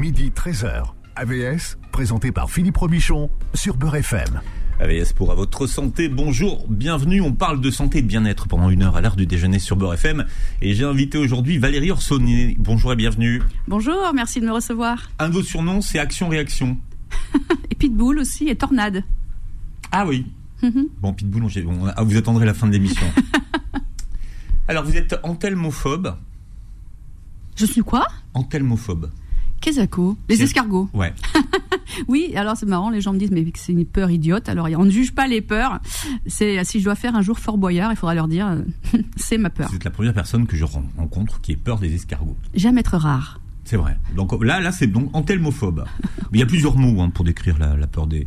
midi 13h. AVS, présenté par Philippe Robichon sur Beurre FM. AVS pour à votre santé. Bonjour, bienvenue. On parle de santé et de bien-être pendant une heure à l'heure du déjeuner sur Beurre FM. Et j'ai invité aujourd'hui Valérie Orsonnet. Bonjour et bienvenue. Bonjour, merci de me recevoir. Un de vos surnoms, c'est Action-Réaction. et Pitbull aussi, et Tornade. Ah oui. Bon, Pitbull, on, on- vous attendrez la fin de l'émission. Alors, vous êtes antelmophobe. Je suis quoi? Antelmophobe. Les C'est- escargots. Ouais. Oui, alors c'est marrant, les gens me disent mais c'est une peur idiote. Alors on ne juge pas les peurs. C'est si je dois faire un jour Fort Boyard, il faudra leur dire c'est ma peur. Vous êtes la première personne que je rencontre qui ait peur des escargots. J'aime être rare. C'est vrai. Donc là, là, c'est donc antelmophobe. Mais il y a plusieurs mots hein, pour décrire la, la peur des,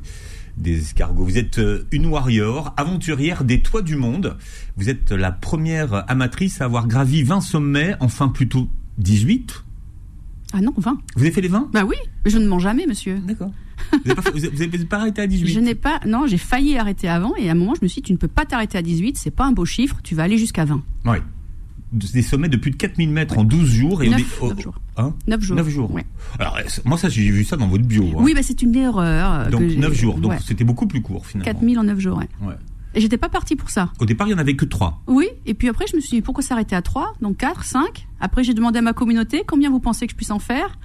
des escargots. Vous êtes euh, une warrior, aventurière des toits du monde. Vous êtes la première amatrice à avoir gravi 20 sommets, enfin plutôt 18. Ah non, 20. Vous avez fait les 20 Bah oui, mais je ne mens jamais, monsieur. D'accord. Vous n'avez pas, arrêté à 18 Je n'ai pas. Non, j'ai failli arrêter avant et à un moment je me suis dit tu ne peux pas t'arrêter à 18, c'est pas un beau chiffre, tu vas aller jusqu'à 20. Oui. Des sommets de plus de 4000 mètres en 12 jours. Et Neuf- au dé- neuf jours. Hein? 9 jours. 9 jours. Ouais. Alors, moi, ça, j'ai vu ça dans votre bio. hein. Oui, bah c'est une erreur. euh, Donc, que j'ai- 9 jours. Donc, ouais. c'était beaucoup plus court, finalement. 4000 en 9 jours, ouais. Et j'étais pas partie pour ça. Au départ, il n'y en avait que 3. Oui, et puis après, je me suis dit, pourquoi s'arrêter à 3 Donc 4, 5. Après, j'ai demandé à ma communauté, combien vous pensez que je puisse en faire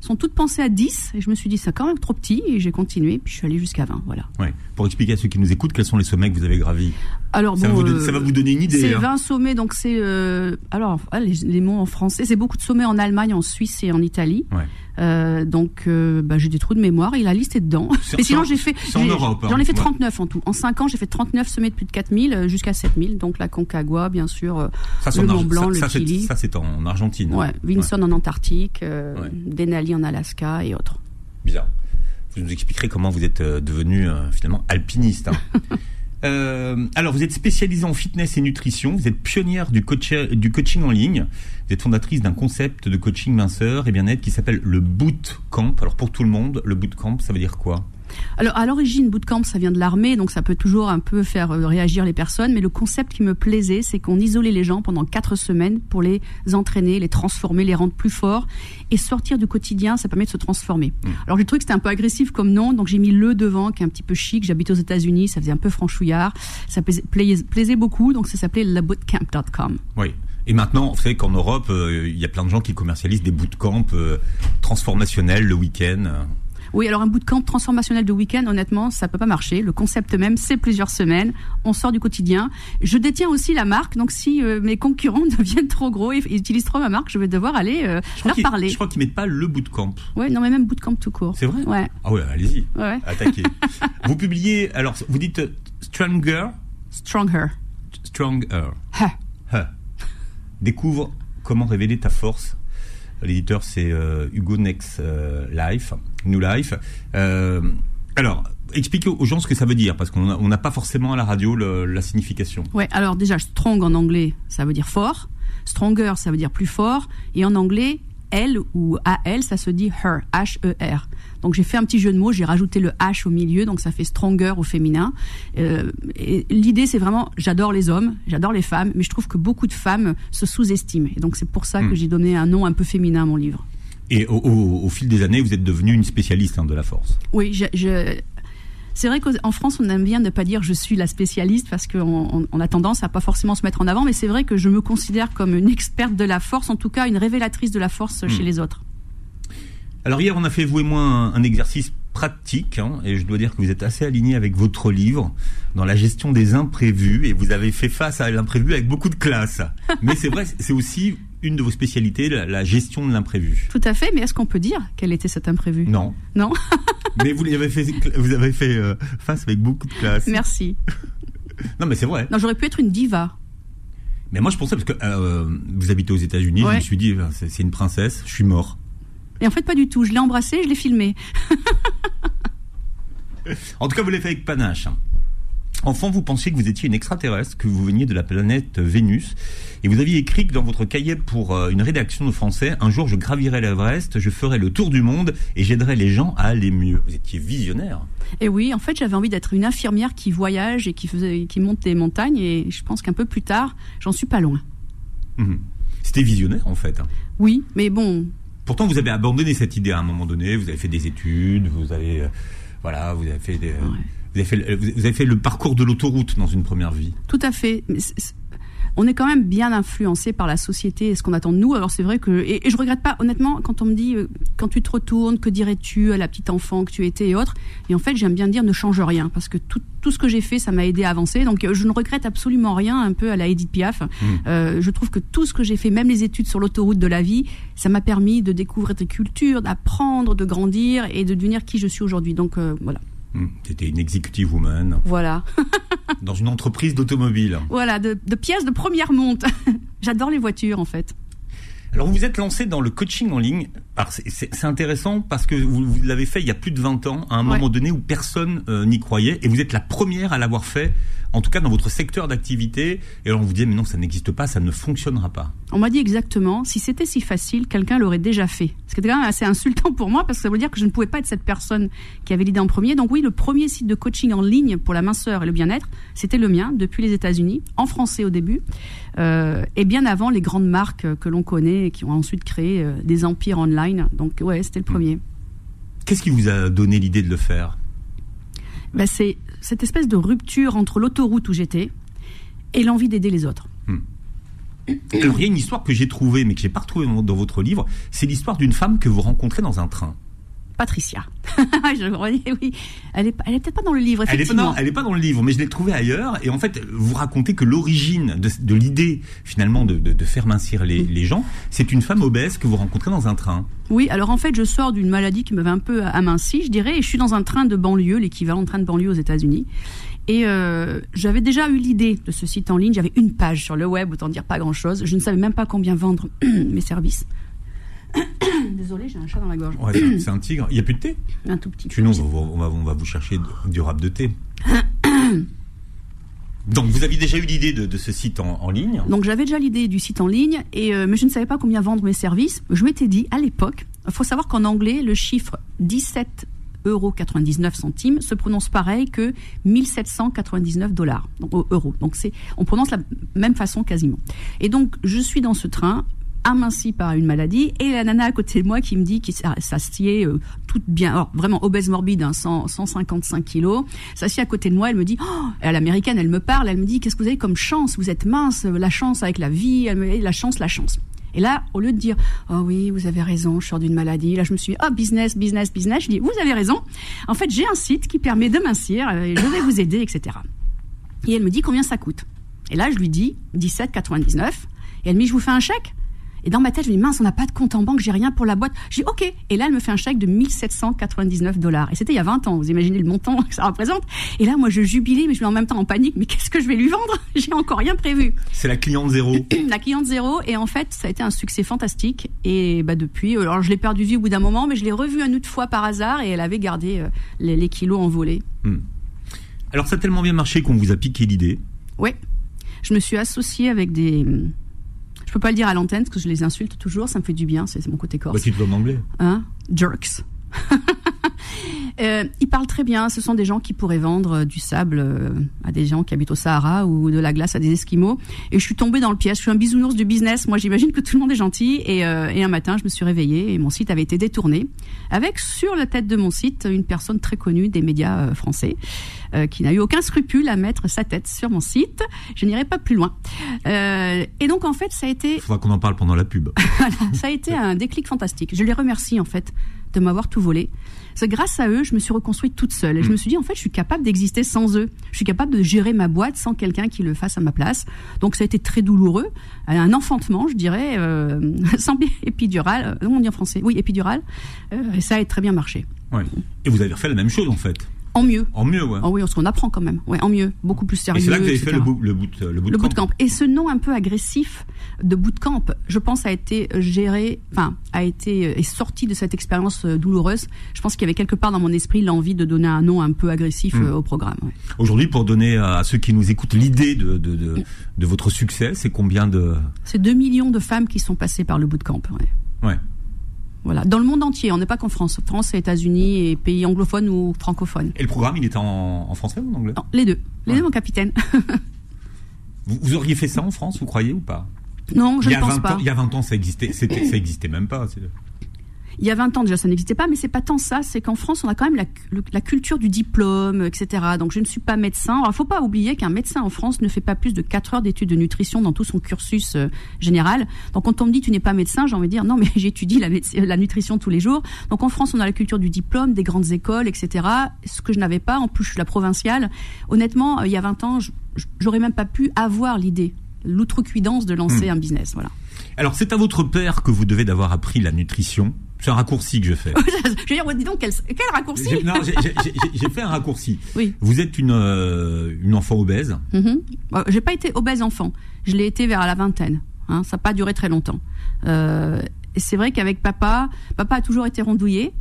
Elles sont toutes pensées à 10. Et je me suis dit, c'est quand même trop petit. Et j'ai continué, puis je suis allée jusqu'à 20. Voilà. Ouais. Pour expliquer à ceux qui nous écoutent, quels sont les sommets que vous avez gravis Alors, ça, bon, va vous, don- euh, ça va vous donner une idée. C'est hein. 20 sommets, donc c'est. euh, alors, ah, les, les mots en français, c'est beaucoup de sommets en Allemagne, en Suisse et en Italie. Ouais. Euh, donc, euh, bah, j'ai des trous de mémoire et la liste est dedans. Mais sinon, j'ai fait. hein. J'en ai fait Ouais. 39 en tout. En 5 ans, j'ai fait 39 sommets de plus de 4000 euh, jusqu'à 7000. Donc, la Concagua, bien sûr. Ça, le en Mont Blanc, ça- le ça, Chili. ça, c'est en Argentine. Ouais, Vinson en Antarctique, euh, Ouais. Denali en Alaska et autres. Bizarre. Vous nous expliquerez comment vous êtes devenu finalement alpiniste. hein. Euh, alors, vous êtes spécialisée en fitness et nutrition. Vous êtes pionnière du, coach- du coaching en ligne. Vous êtes fondatrice d'un concept de coaching minceur et bien-être qui s'appelle le bootcamp. Alors, pour tout le monde, le bootcamp, ça veut dire quoi? Alors à l'origine, bootcamp, ça vient de l'armée, donc ça peut toujours un peu faire euh, réagir les personnes. Mais le concept qui me plaisait, c'est qu'on isolait les gens pendant quatre semaines pour les entraîner, les transformer, les rendre plus forts et sortir du quotidien. Ça permet de se transformer. Alors j'ai trouvé que c'était un peu agressif comme nom, donc j'ai mis le devant, qui est un petit peu chic. J'habite aux États-Unis, ça faisait un peu franchouillard, ça plaisait, plaisait- plaisait beaucoup, donc ça s'appelait lebootcamp.com. Oui. Et maintenant, vous savez qu'en Europe, euh, il y a plein de gens qui commercialisent des bootcamps euh, transformationnels le week-end. Oui, alors un bootcamp transformationnel de week-end, honnêtement, ça peut pas marcher. Le concept même, c'est plusieurs semaines. On sort du quotidien. Je détiens aussi la marque, donc si euh, mes concurrents deviennent trop gros et, et utilisent trop ma marque, je vais devoir aller euh, leur parler. Je crois qu'ils mettent pas le bootcamp. Ouais, non mais même bootcamp tout court. C'est vrai Ouais, Ah ouais, allez-y. ouais. Attaquez. vous publiez, alors vous dites euh, Stronger, Stronger. Stronger. Ha. Huh. Découvre comment révéler ta force. L'éditeur, c'est euh, Hugo Next euh, Life, New Life. Euh, alors, expliquez aux gens ce que ça veut dire, parce qu'on n'a pas forcément à la radio la signification. Ouais, alors déjà, strong en anglais, ça veut dire fort. Stronger, ça veut dire plus fort. Et en anglais, elle ou AL, ça se dit her, H-E-R. Donc j'ai fait un petit jeu de mots, j'ai rajouté le H au milieu, donc ça fait stronger au féminin. Euh, L'idée, c'est vraiment, j'adore les hommes, j'adore les femmes, mais je trouve que beaucoup de femmes se sous-estiment. Et donc c'est pour ça Hmm. que j'ai donné un nom un peu féminin à mon livre. Et au, au- au fil des années, vous êtes devenu une spécialiste hein, de la force. Oui, je, je- c'est vrai qu'en France, on aime bien ne pas dire je suis la spécialiste parce qu'on on- on a tendance à pas forcément se mettre en avant, mais c'est vrai que je me considère comme une experte de la force, en tout cas une révélatrice de la force chez les autres. Alors hier, on a fait vous et moi un, un exercice pratique, hein, et je dois dire que vous êtes assez aligné avec votre livre dans la gestion des imprévus, et vous avez fait face à l'imprévu avec beaucoup de classe. Mais c'est vrai, c'est aussi une de vos spécialités, la, la gestion de l'imprévu. Tout à fait, mais est-ce qu'on peut dire quel était cet imprévu? Non, Non? Mais vous l'avez fait, vous avez fait euh, face avec beaucoup de classe. Merci. Non, mais c'est vrai. Non, j'aurais pu être une diva. Mais moi, je pensais parce que euh, vous habitez aux États-Unis, je me suis dit, c'est une princesse, je suis mort. Et en fait, pas du tout. Je l'ai embrassée, je l'ai filmée. En tout cas, vous l'avez fait avec panache. Enfant, vous pensiez que vous étiez une extraterrestre, que vous veniez de la planète Vénus, et vous aviez écrit que dans votre cahier pour euh, une rédaction de français, un jour je gravirai l'Everest, je ferai le tour du monde et j'aiderai les gens à aller mieux. Vous étiez visionnaire. Et oui, en fait, j'avais envie d'être une infirmière qui voyage et qui, faisait, qui monte des montagnes. Et je pense qu'un peu plus tard, j'en suis pas loin. Mhm. C'était visionnaire en fait. hein. Oui, mais bon, Pourtant, vous avez abandonné cette idée à un moment donné. Vous avez fait des études, vous avez, euh, voilà, vous avez fait des, vous, avez fait, le- vous avez fait le parcours de l'autoroute dans une première vie. Tout à fait. On est quand même bien influencé par la société et ce qu'on attend de nous. Alors c'est vrai que et, et je regrette pas honnêtement quand on me dit euh, quand tu te retournes que dirais-tu à la petite enfant que tu étais et autres? Et en fait j'aime bien dire ne change rien parce que tout, tout ce que j'ai fait ça m'a aidé à avancer. Donc euh, je ne regrette absolument rien un peu à la Edith Piaf. Euh, je trouve que tout ce que j'ai fait, même les études sur l'autoroute de la vie, ça m'a permis de découvrir des cultures, d'apprendre, de grandir et de devenir qui je suis aujourd'hui. Donc euh, voilà. Hmm. C'était une executive woman Voilà. dans une entreprise d'automobile. Voilà, de, de pièces de première monte. J'adore les voitures en fait. Alors vous vous êtes lancé dans le coaching en ligne. C'est- intéressant parce que vous, vous l'avez fait il y a plus de 20 ans, à un Ouais. moment donné où personne euh, n'y croyait, et vous êtes la première à l'avoir fait, en tout cas dans votre secteur d'activité. Et alors on vous dit mais non, ça n'existe pas, ça ne fonctionnera pas. On m'a dit exactement, si c'était si facile, quelqu'un l'aurait déjà fait. Ce qui était quand même assez insultant pour moi parce que ça veut dire que je ne pouvais pas être cette personne qui avait l'idée en premier. Donc oui, le premier site de coaching en ligne pour la minceur et le bien-être, c'était le mien depuis les États-Unis, en français au début, et bien avant les grandes marques euh, que l'on connaît et qui ont ensuite créé euh, des empires online. Donc ouais, c'était le premier. Qu'est-ce qui vous a donné l'idée de le faire? Bah, c'est cette espèce de rupture entre l'autoroute où j'étais et l'envie d'aider les autres. Alors il y a une histoire que j'ai trouvée, mais que j'ai pas retrouvée dans votre livre. C'est l'histoire d'une femme que vous rencontrez dans un train. Patricia. je oui. Elle est, elle est peut-être pas dans le livre, Elle est, pas effectivement. dans, elle est pas dans le livre, mais je l'ai trouvée ailleurs. Et en fait, vous racontez que l'origine de, de l'idée, finalement, de, de- de faire mincir les, les gens, c'est une femme obèse que vous rencontrez dans un train. Oui, alors en fait, je sors d'une maladie qui m'avait un peu aminci, je dirais, et je suis dans un train de banlieue, l'équivalent de train de banlieue aux États-Unis. Et euh, j'avais déjà eu l'idée de ce site en ligne. J'avais une page sur le web, autant dire pas grand-chose. Je ne savais même pas combien vendre mes services. Désolée, j'ai un chat dans la gorge. Ouais, c'est- un tigre. Il y a plus de thé? Un tout petit peu. Sinon, on va, on va, on va vous chercher du rap de thé. Donc, vous aviez déjà eu l'idée de, de ce site en, en ligne? Donc j'avais déjà l'idée du site en ligne, et, euh, mais je ne savais pas combien vendre mes services. Je m'étais dit, à l'époque, il faut savoir qu'en anglais, le chiffre 17 euros 99 centimes se prononce pareil que 1799 dollars donc, euros. Donc c'est, on prononce la même façon quasiment. Et donc je suis dans ce train aminci par une maladie et la nana à côté de moi qui me dit qui s'assied euh, toute bien alors, vraiment obèse morbide hein, 100, 155 kilos s'assied à côté de moi elle me dit oh, à l'américaine elle me parle elle me dit qu'est-ce que vous avez comme chance? Vous êtes mince la chance avec la vie elle me dit la chance la chance et là, au lieu de dire oh oui, vous avez raison, je sors d'une maladie, là je me suis dit oh business, business, business. Je dis vous avez raison. En fait, j'ai un site qui permet de mincir, euh, je vais vous aider, etc. Et elle me dit combien ça coûte. Et là, je lui dis 17,99. Et elle me dit je vous fais un chèque? Et dans ma tête, je me dis mince, on n'a pas de compte en banque, j'ai rien pour la boîte. Je dis ok. Et là, elle me fait un chèque de 1799 dollars. Et c'était il y a 20 ans. Vous imaginez le montant que ça représente. Et là, moi, je jubilais, mais je suis en même temps en panique. Mais qu'est-ce que je vais lui vendre J'ai encore rien prévu C'est la cliente zéro. la cliente zéro et en fait ça a été un succès fantastique et bah depuis alors je l'ai perdu vue au bout d'un moment mais je l'ai revue une autre fois par hasard et elle avait gardé euh, les, les kilos envolés Alors, ça a tellement bien marché qu'on vous a piqué l'idée. ouais je me suis associée avec des je peux pas le dire à l'antenne parce que je les insulte toujours ça me fait du bien c'est mon côté corse. Bah, tu te en anglais. hein? Jerks Euh, ils parlent très bien. Ce sont des gens qui pourraient vendre euh, du sable euh, à des gens qui habitent au Sahara ou de la glace à des Esquimaux. Et je suis tombée dans le piège. Je suis un bisounours du business. Moi, j'imagine que tout le monde est gentil. Et, euh, et un matin, je me suis réveillée et mon site avait été détourné. Avec sur la tête de mon site une personne très connue des médias français euh, qui n'a eu aucun scrupule à mettre sa tête sur mon site. Je n'irai pas plus loin. Et donc, en fait, ça a été Il faudra qu'on en parle pendant la pub. voilà, ça a été un déclic fantastique. Je les remercie en fait de m'avoir tout volé. C'est grâce à eux, je me suis reconstruite toute seule et je me suis dit en fait, je suis capable d'exister sans eux. Je suis capable de gérer ma boîte sans quelqu'un qui le fasse à ma place. Donc ça a été très douloureux, un enfantement, je dirais, euh, sans épidural. Euh, on dit en français? Oui, épidural. Euh, et ça a très bien marché. Ouais. Et vous avez refait la même chose, en fait. En mieux. En mieux, ouais. Oh oui, parce qu'on apprend quand même. Ouais, en mieux, beaucoup plus Et sérieux. c'est là que vous avez fait le, boot, le, boot, le bootcamp. Le bootcamp. Et ce nom un peu agressif de bootcamp, je pense, a été géré, enfin, a été est sorti de cette expérience euh, douloureuse. Je pense qu'il y avait quelque part dans mon esprit l'envie de donner un nom un peu agressif Mm. euh, au programme. ouais. Aujourd'hui, pour donner à ceux qui nous écoutent l'idée de, de, de, de votre succès, c'est combien de... C'est 2 millions de femmes qui sont passées par le bootcamp. Ouais. Ouais. Voilà, dans le monde entier. On n'est pas qu'en France. France et États-Unis et pays anglophones ou francophones. Et le programme, il était en, en français ou en anglais? Non, les deux. Les Ouais. deux, mon capitaine. vous, vous auriez fait ça en France, vous croyez ou pas? Non, je ne pense 20 pas. ans, il y a 20 ans, ça existait, ça existait même pas. Il y a 20 ans déjà, ça n'existait pas, mais c'est pas tant ça, c'est qu'en France, on a quand même la, la, culture du diplôme, etc. Donc je ne suis pas médecin. Alors, faut pas oublier qu'un médecin en France ne fait pas plus de 4 heures d'études de nutrition dans tout son cursus euh, général. Donc quand on me dit tu n'es pas médecin, j'ai envie de dire non, mais j'étudie la, la nutrition tous les jours. Donc en France, on a la culture du diplôme, des grandes écoles, etc. Ce que je n'avais pas, en plus je suis la provinciale. Honnêtement, euh, il y a 20 ans, j'aurais même pas pu avoir l'idée, l'outrecuidance de lancer hmm. un business. Voilà. Alors c'est à votre père que vous devez d'avoir appris la nutrition. C'est un raccourci que je fais. je veux dire, dis donc, quel, raccourci Non, j'ai fait un raccourci. Oui. Vous êtes une, euh, une enfant obèse mm J'ai pas été obèse enfant. Je l'ai été vers la vingtaine. Hein. ça n'a pas duré très longtemps. Euh, c'est vrai qu'avec papa, papa a toujours été rondouillé.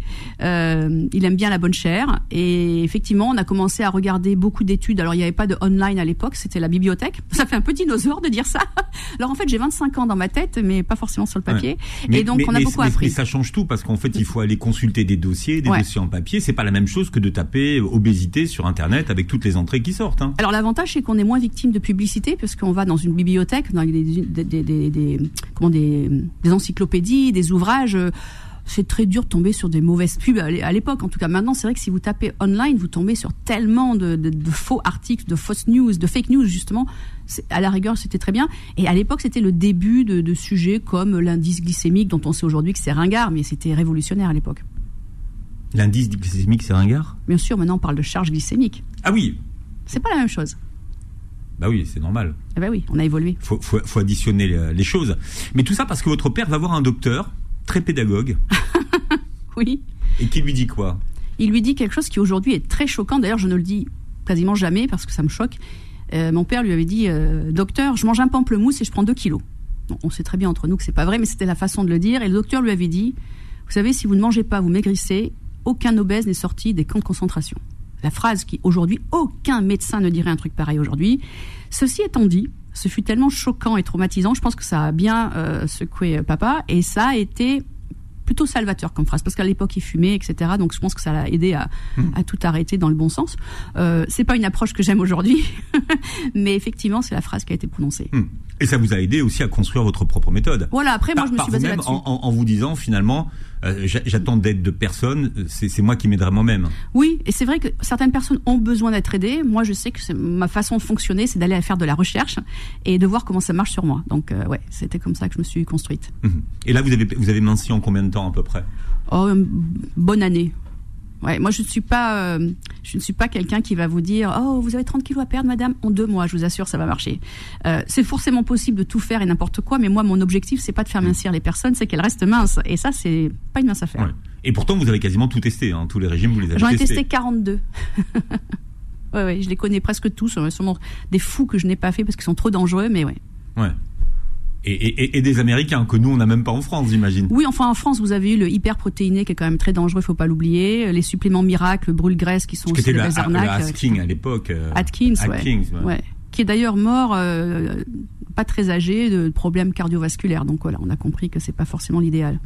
Euh, il aime bien la bonne chair. Et effectivement, on a commencé à regarder beaucoup d'études. Alors, il n'y avait pas de online à l'époque, c'était la bibliothèque. Ça fait un peu dinosaure de dire ça. Alors, en fait, j'ai 25 ans dans ma tête, mais pas forcément sur le papier. et donc, on a beaucoup appris. Mais ça change tout, parce qu'en fait, il faut aller consulter des dossiers, des dossiers en papier. C'est pas la même chose que de taper obésité sur Internet avec toutes les entrées qui sortent. Hein. Alors, l'avantage, c'est qu'on est moins victime de publicité, puisqu'on va dans une bibliothèque, dans des, des, des, des comment, des encyclopédies des ouvrages euh, c'est très dur de tomber sur des mauvaises pubs à l'époque. En tout cas, maintenant, c'est vrai que si vous tapez online, vous tombez sur tellement de, faux articles, de fausses news, de fake news, justement. À la rigueur, c'était très bien. Et à l'époque, c'était le début de, sujets comme l'indice glycémique, dont on sait aujourd'hui que c'est ringard, mais c'était révolutionnaire à l'époque. L'indice glycémique, c'est ringard? Bien sûr, maintenant, on parle de charge glycémique. Ah oui C'est pas la même chose. Bah oui, c'est normal. Ah bah oui, on a évolué. Faut, faut, additionner les, choses. Mais tout ça parce que votre père va voir un docteur très pédagogue. oui. Et qui lui dit quoi? Il lui dit quelque chose qui aujourd'hui est très choquant. D'ailleurs, je ne le dis quasiment jamais parce que ça me choque. Euh, mon père lui avait dit euh, Docteur, je mange un pamplemousse et je prends 2 kilos. on sait très bien entre nous que c'est pas vrai, mais c'était la façon de le dire. Et le docteur lui avait dit Vous savez, si vous ne mangez pas, vous maigrissez, aucun obèse n'est sorti des camps de concentration la phrase qui aujourd'hui aucun médecin ne dirait un truc pareil aujourd'hui. Ceci étant dit, ce fut tellement choquant et traumatisant, je pense que ça a bien euh, secoué euh, papa et ça a été plutôt salvateur comme phrase parce qu'à l'époque il fumait etc donc je pense que ça l'a aidé à, mmh. tout arrêter dans le bon sens euh, c'est pas une approche que j'aime aujourd'hui mais effectivement c'est la phrase qui a été prononcée mmh. et ça vous a aidé aussi à construire votre propre méthode voilà après moi je me suis basé là-dessus en, en, vous disant finalement euh, j'attends d'aide de personne, c'est moi qui m'aiderai moi-même. Oui, et c'est vrai que certaines personnes ont besoin d'être aidées. Moi, je sais que ma façon de fonctionner, c'est d'aller faire de la recherche et de voir comment ça marche sur moi. Donc, euh, ouais, c'était comme ça que je me suis construite. Mhm. Et là, vous avez, vous avez minci en combien de temps à peu près? Oh, une bonne année. Ouais, moi je ne suis pas, euh, je ne suis pas quelqu'un qui va vous dire, oh vous avez 30 kilos à perdre, madame, en deux mois. Je vous assure, ça va marcher. Euh, c'est forcément possible de tout faire et n'importe quoi, mais moi mon objectif c'est pas de faire mincir les personnes, c'est qu'elles restent minces. Et ça c'est pas une mince affaire. Et pourtant vous avez quasiment tout testé, hein, tous les régimes vous les avez testés. J'en ai testé 42. ouais, ouais, je les connais presque tous. Ce sont des fous que je n'ai pas fait parce qu'ils sont trop dangereux, mais ouais. Ouais. Et, des Américains que nous on n'a même pas en France, j'imagine. Oui, enfin en France vous avez eu le hyperprotéiné qui est quand même très dangereux, il faut pas l'oublier. Les suppléments miracles, brûle-graisse qui sont aussi des arnaques. Atkins à l'époque. Euh, Atkins, Atkins ouais. Qui est d'ailleurs mort, euh, pas très âgé, de problèmes cardiovasculaires. Donc voilà, on a compris que c'est pas forcément l'idéal.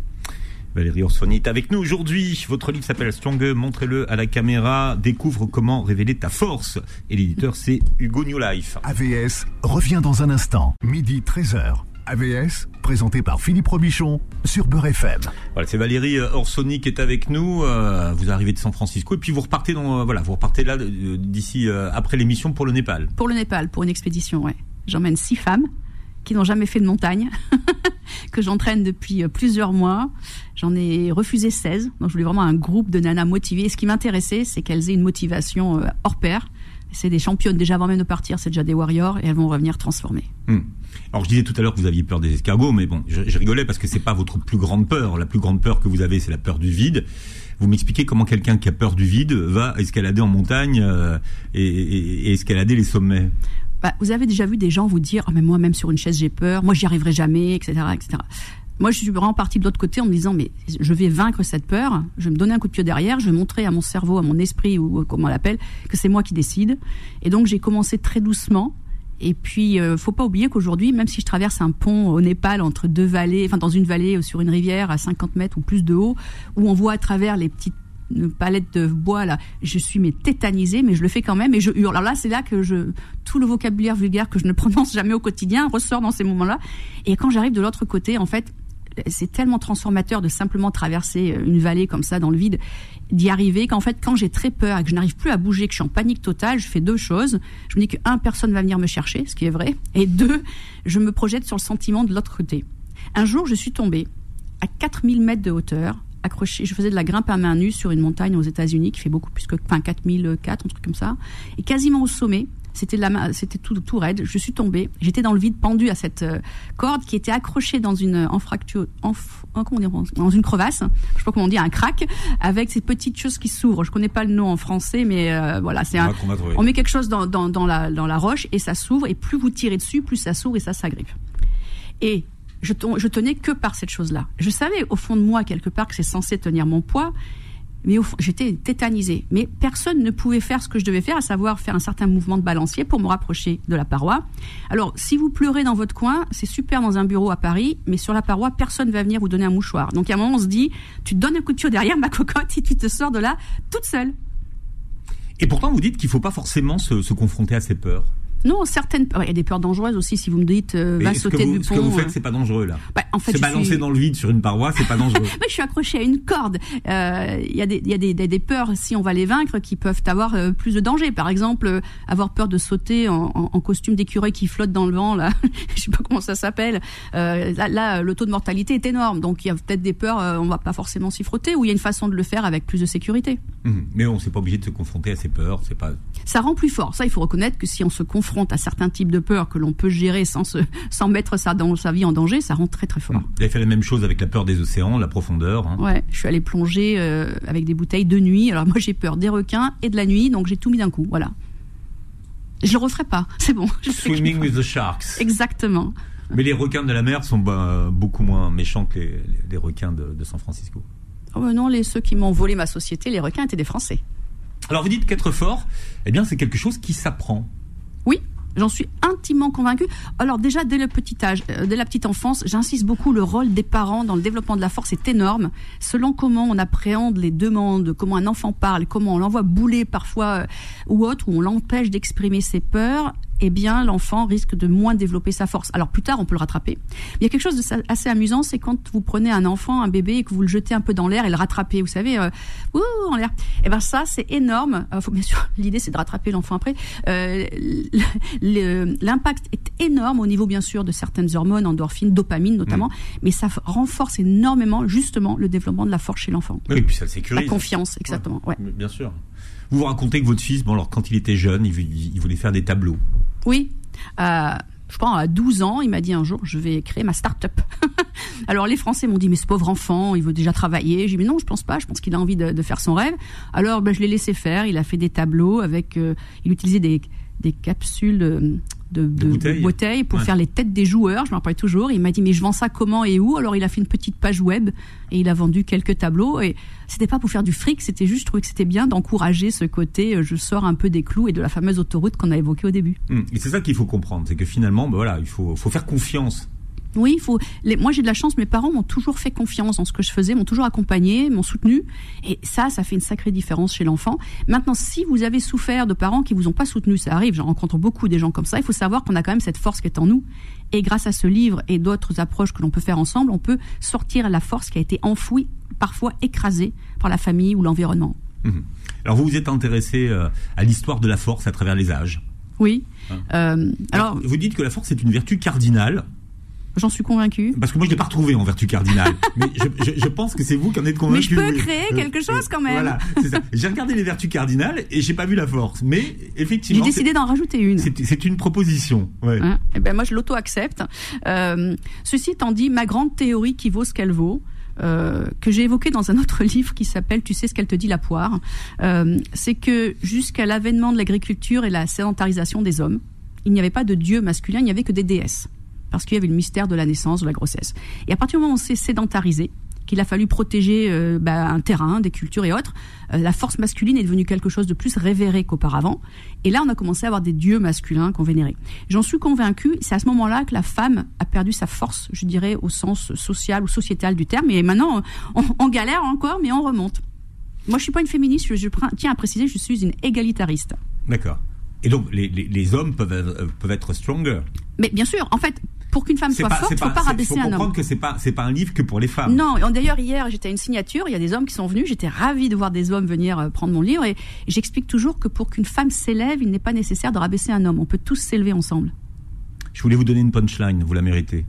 Valérie Orsoni est avec nous aujourd'hui. Votre livre s'appelle Stronger, montrez-le à la caméra. Découvre comment révéler ta force. Et l'éditeur, c'est Hugo New Life. AVS revient dans un instant, midi 13h. AVS, présenté par Philippe Robichon sur Beurre FM. Voilà, c'est Valérie euh, Orsoni qui est avec nous. Euh, vous arrivez de San Francisco et puis vous repartez dans, euh, voilà, vous repartez là d'ici après l'émission pour le Népal. Pour le Népal, pour une expédition, ouais. J'emmène six femmes qui n'ont jamais fait de montagne, que j'entraîne depuis plusieurs mois. J'en ai refusé 16, donc je voulais vraiment un groupe de nanas motivées. Et ce qui m'intéressait, c'est qu'elles aient une motivation hors pair c'est des championnes déjà avant même de partir, c'est déjà des warriors et elles vont revenir transformées. Hmm. Alors je disais tout à l'heure que vous aviez peur des escargots, mais bon, je, rigolais parce que c'est pas votre plus grande peur. La plus grande peur que vous avez, c'est la peur du vide. Vous m'expliquez comment quelqu'un qui a peur du vide va escalader en montagne euh, et, escalader les sommets. Bah, vous avez déjà vu des gens vous dire, oh, mais moi même sur une chaise j'ai peur, moi j'y arriverai jamais, etc., etc. Moi, je suis vraiment partie de l'autre côté en me disant, mais je vais vaincre cette peur, je vais me donner un coup de pied derrière, je vais montrer à mon cerveau, à mon esprit, ou comment on l'appelle, que c'est moi qui décide. Et donc, j'ai commencé très doucement. Et puis, euh, faut pas oublier qu'aujourd'hui, même si je traverse un pont au Népal entre deux vallées, enfin dans une vallée sur une rivière à 50 mètres ou plus de haut, où on voit à travers les petites palettes de bois là, je suis mais tétanisée, mais je le fais quand même et je hurle. Alors là, c'est là que tout le vocabulaire vulgaire que je ne prononce jamais au quotidien ressort dans ces moments-là. Et quand j'arrive de l'autre côté, en fait, c'est tellement transformateur de simplement traverser une vallée comme ça dans le vide, d'y arriver qu'en fait, quand j'ai très peur et que je n'arrive plus à bouger, que je suis en panique totale, je fais deux choses. Je me dis que un, personne va venir me chercher, ce qui est vrai, et deux, je me projette sur le sentiment de l'autre côté. Un jour, je suis tombée à 4000 mètres de hauteur, accrochée. Je faisais de la grimpe à main nue sur une montagne aux États-Unis qui fait beaucoup plus que, enfin, 4004, un truc comme ça, et quasiment au sommet. C'était la, c'était tout, tout raide. Je suis tombée. J'étais dans le vide, pendue à cette euh, corde qui était accrochée dans une en fracture, en, comment dans une crevasse. Je sais pas comment on dit, un crack, avec ces petites choses qui s'ouvrent. Je connais pas le nom en français, mais euh, voilà, c'est un. On met quelque chose dans, dans, dans, la, dans la roche et ça s'ouvre. Et plus vous tirez dessus, plus ça s'ouvre et ça s'agrippe. Et je, je tenais que par cette chose-là. Je savais au fond de moi quelque part que c'est censé tenir mon poids, mais j'étais tétanisée. Mais personne ne pouvait faire ce que je devais faire, à savoir faire un certain mouvement de balancier pour me rapprocher de la paroi. Alors, si vous pleurez dans votre coin, c'est super dans un bureau à Paris, mais sur la paroi, personne ne va venir vous donner un mouchoir. Donc, à un moment, on se dit, tu te donnes un coup de pied derrière ma cocotte et tu te sors de là toute seule. Et pourtant, vous dites qu'il ne faut pas forcément se confronter à ses peurs. Non, certaines. Il y a des peurs dangereuses aussi. Si vous me dites, euh, va sauter du pont. Ce que vous faites, euh. c'est pas dangereux là. Bah, en fait, c'est balancer dans le vide sur une paroi, c'est pas dangereux. Moi, je suis accroché à une corde. Euh, il y a, des, y a des, des, peurs, si on va les vaincre, qui peuvent avoir plus de danger. Par exemple, avoir peur de sauter en, en, costume d'écureuil qui flotte dans le vent. Là, je sais pas comment ça s'appelle. là, là, le taux de mortalité est énorme. Donc, il y a peut-être des peurs. on va pas forcément s'y frotter. Ou il y a une façon de le faire avec plus de sécurité. Mmh. Mais on s'est pas obligé de se confronter à ces peurs. C'est pas. Ça rend plus fort. Ça, il faut reconnaître que si on se confronte à certains types de peur que l'on peut gérer sans, se, sans mettre ça dans sa vie en danger, ça rend très très fort. Vous avez fait la même chose avec la peur des océans, la profondeur. Hein. Ouais, je suis allée plonger euh, avec des bouteilles de nuit. Alors moi j'ai peur des requins et de la nuit, donc j'ai tout mis d'un coup. Voilà. Je le referai pas, c'est bon. Swimming with the sharks. Exactement. Mais les requins de la mer sont bah, beaucoup moins méchants que les, requins de, San Francisco. Oh non, les, ceux qui m'ont volé ma société, les requins étaient des Français. Alors vous dites qu'être fort, eh bien c'est quelque chose qui s'apprend. Oui, J'en suis intimement convaincue. Alors déjà, dès le petit âge, euh, dès la petite enfance, j'insiste beaucoup, le rôle des parents dans le développement de la force est énorme. Selon comment on appréhende les demandes, comment un enfant parle, comment on l'envoie bouler parfois euh, ou autre, où on l'empêche d'exprimer ses peurs, eh bien, l'enfant risque de moins développer sa force. Alors plus tard, on peut le rattraper. il y a quelque chose de assez amusant, c'est quand vous prenez un enfant, un bébé, et que vous le jetez un peu dans l'air et le rattrapez, vous savez, euh, ouh, en l'air. Eh ben ça, c'est énorme. Euh, faut, bien sûr, l'idée c'est de rattraper l'enfant après. Euh, L'impact est énorme au niveau, bien sûr, de certaines hormones, endorphines, dopamine notamment, mm. mais ça renforce énormément justement le développement de la force chez l'enfant. Oui, et puis ça sécurise. La confiance, exactement. Ouais. Bien sûr. Vous vous racontez que votre fils, bon alors quand il était jeune, il voulait faire des tableaux. Oui. Euh, je pense à 12 ans, il m'a dit un jour, je vais créer ma start-up. Alors les Français m'ont dit, mais ce pauvre enfant, il veut déjà travailler. J'ai dit, mais non, je pense pas, je pense qu'il a envie de, faire son rêve. Alors ben, je l'ai laissé faire, il a fait des tableaux avec, euh, il utilisait des capsules de, bouteilles. pour faire les têtes des joueurs. Je m'en rappelle toujours. Il m'a dit mais je vends ça comment et où? Alors il a fait une petite page web et il a vendu quelques tableaux. Et c'était pas pour faire du fric, c'était juste je trouvais que c'était bien d'encourager ce côté. Euh, je sors un peu des clous et de la fameuse autoroute qu'on a évoquée au début. Hum. Et c'est ça qu'il faut comprendre, c'est que finalement, ben voilà, il faut, faut faire confiance oui, il faut. moi, j'ai de la chance. Mes parents m'ont toujours fait confiance en ce que je faisais, m'ont toujours accompagné, m'ont soutenu, et ça, ça fait une sacrée différence chez l'enfant. Maintenant, si vous avez souffert de parents qui vous ont pas soutenu, ça arrive. J'en rencontre beaucoup des gens comme ça. Il faut savoir qu'on a quand même cette force qui est en nous, et grâce à ce livre et d'autres approches que l'on peut faire ensemble, on peut sortir la force qui a été enfouie, parfois écrasée par la famille ou l'environnement. Mmh. Alors, vous vous êtes intéressé euh, à l'histoire de la force à travers les âges. Oui. Hein. Euh, alors, vous dites que la force est une vertu cardinale. J'en suis convaincu. Parce que moi, je l'ai pas retrouvé en vertu cardinale. mais je, je, je, pense que c'est vous qui en êtes convaincu. Mais je peux créer euh, quelque chose quand même. Voilà, c'est ça. J'ai regardé les vertus cardinales et j'ai pas vu la force. Mais effectivement. J'ai décidé d'en rajouter une. C'est une proposition. Ouais. Hein? Et eh ben moi, je l'auto-accepte. Euh, ceci étant dit, ma grande théorie qui vaut ce qu'elle vaut. Euh, que j'ai évoqué dans un autre livre qui s'appelle Tu sais ce qu'elle te dit la poire, c'est que jusqu'à l'avènement de l'agriculture et la sédentarisation des hommes, il n'y avait pas de dieu masculin, il n'y avait que des déesses parce qu'il y avait le mystère de la naissance, de la grossesse. Et à partir du moment où on s'est sédentarisé, qu'il a fallu protéger euh, bah, un terrain, des cultures et autres, euh, la force masculine est devenue quelque chose de plus révéré qu'auparavant. Et là, on a commencé à avoir des dieux masculins qu'on vénérait. J'en suis convaincue, c'est à ce moment-là que la femme a perdu sa force, je dirais, au sens social ou sociétal du terme. Et maintenant, on, galère encore, mais on remonte. Moi, je suis pas une féministe, je, tiens à préciser, je suis une égalitariste. D'accord. Et donc, les, les, hommes peuvent, euh, peuvent être stronger? Mais bien sûr, en fait, Pour qu'une femme C'est soit pas, forte, c'est il faut pas, pas c'est- rabaisser faut un comprendre homme. que c'est pas, c'est pas un livre que pour les femmes. Non, d'ailleurs hier j'étais à une signature, il y a des hommes qui sont venus, j'étais ravie de voir des hommes venir euh, prendre mon livre et j'explique toujours que pour qu'une femme s'élève, il n'est pas nécessaire de rabaisser un homme, on peut tous s'élever ensemble. Je voulais vous donner une punchline, vous la méritez.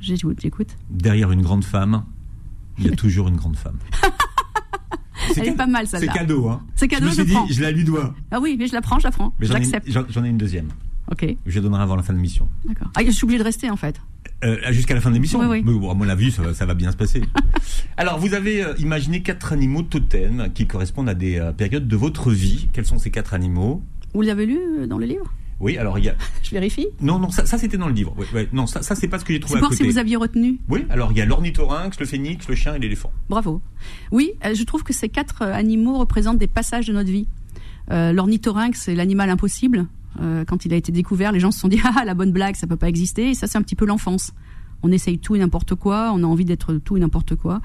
J'écoute. Derrière une grande femme, il y a toujours une grande femme. C'est Elle est pas mal C'est celle-là. cadeau, hein. C'est cadeau, je je dit, prends. je la lui dois. Ah oui, mais je la prends, je la prends. J'en ai, J'accepte. j'en ai une deuxième. Ok, Je donnerai avant la fin de l'émission. d'accord. Ah, je suis obligée de rester en fait. Euh, jusqu'à la fin de l'émission. Oui, oui. Mais bon, à mon avis, ça, va- ça va bien se passer. Alors, vous avez euh, imaginé quatre animaux totems qui correspondent à des euh, périodes de votre vie. Quels sont ces quatre animaux? Vous l'avez lu dans le livre? Oui, alors il y a. Je vérifie. Non, non, ça, ça, c'était dans le livre. Non, ça, ça c'est pas ce que j'ai C'est trouvé à côté. si vous aviez retenu. Oui, alors il y a l'ornithorynx, le phénix, le chien et l'éléphant. Bravo. Oui, je trouve que ces quatre animaux représentent des passages de notre vie. Euh, L'ornithorynx, c'est l'animal impossible. Euh, quand il a été découvert, les gens se sont dit ah la bonne blague, ça peut pas exister. Et ça, c'est un petit peu l'enfance. On essaye tout et n'importe quoi, on a envie d'être tout et n'importe quoi,